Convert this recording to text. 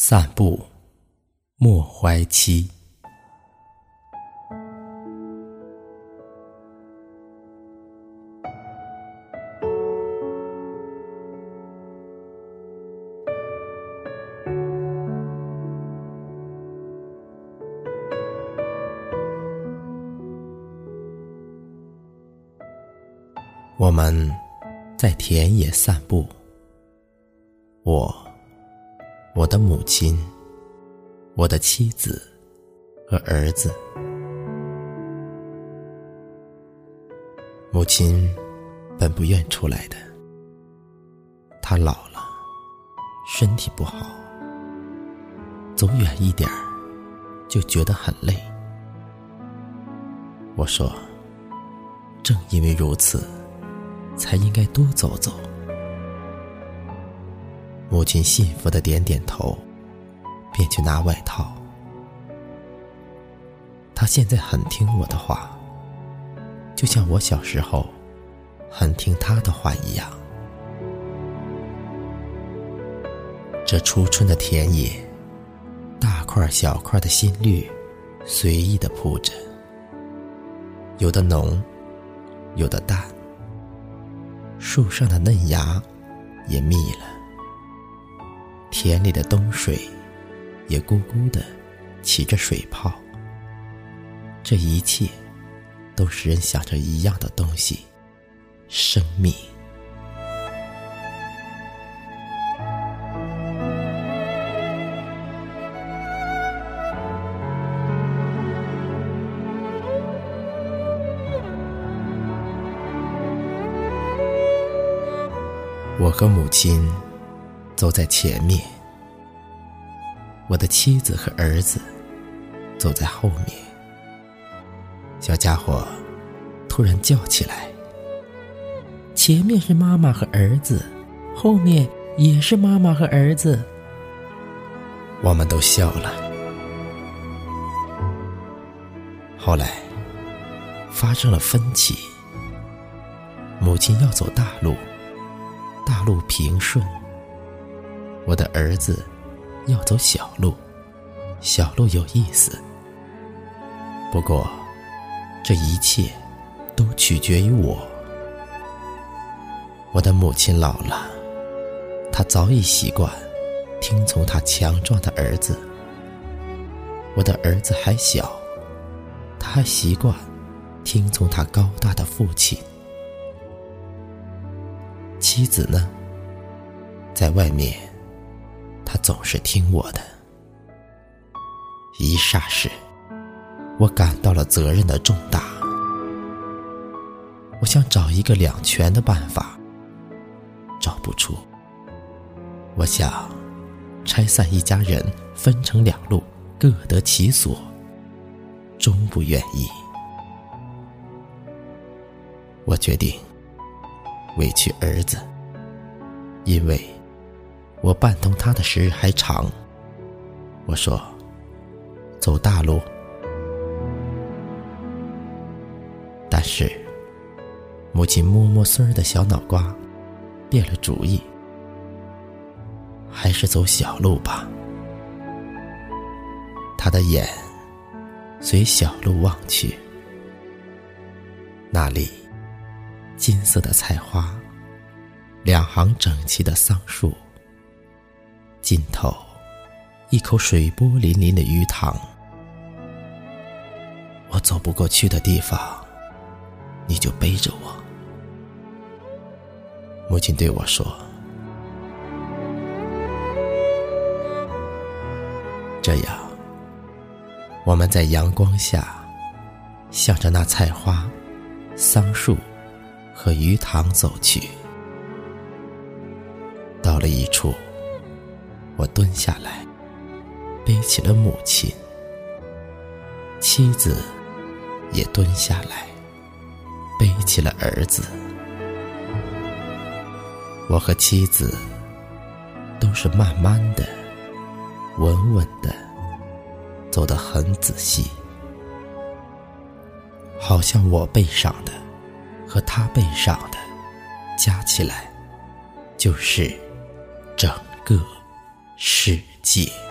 散步，莫怀期。我们在田野散步，我。我的母亲，我的妻子和儿子。母亲本不愿出来的，她老了，身体不好，走远一点儿就觉得很累。我说，正因为如此，才应该多走走。母亲幸福的点点头，便去拿外套。他现在很听我的话，就像我小时候很听他的话一样。这初春的田野，大块小块的新绿，随意的铺着，有的浓，有的淡。树上的嫩芽也密了。田里的冬水，也咕咕的起着水泡。这一切，都使人想着一样的东西——生命。我和母亲。走在前面，我的妻子和儿子走在后面。小家伙突然叫起来：“前面是妈妈和儿子，后面也是妈妈和儿子。”我们都笑了。后来发生了分歧，母亲要走大路，大路平顺。我的儿子要走小路，小路有意思。不过，这一切都取决于我。我的母亲老了，她早已习惯听从她强壮的儿子。我的儿子还小，他还习惯听从他高大的父亲。妻子呢，在外面。总是听我的。一霎时，我感到了责任的重大。我想找一个两全的办法，找不出。我想拆散一家人，分成两路，各得其所，终不愿意。我决定委屈儿子，因为。我伴同他的时日还长。我说：“走大路。”但是，母亲摸摸孙儿的小脑瓜，变了主意，还是走小路吧。他的眼随小路望去，那里金色的菜花，两行整齐的桑树。尽头，一口水波粼粼的鱼塘。我走不过去的地方，你就背着我。母亲对我说：“这样，我们在阳光下，向着那菜花、桑树和鱼塘走去。到了一处。”我蹲下来，背起了母亲，妻子也蹲下来，背起了儿子。我和妻子都是慢慢的、稳稳的走得很仔细，好像我背上的和他背上的加起来就是整个。世界。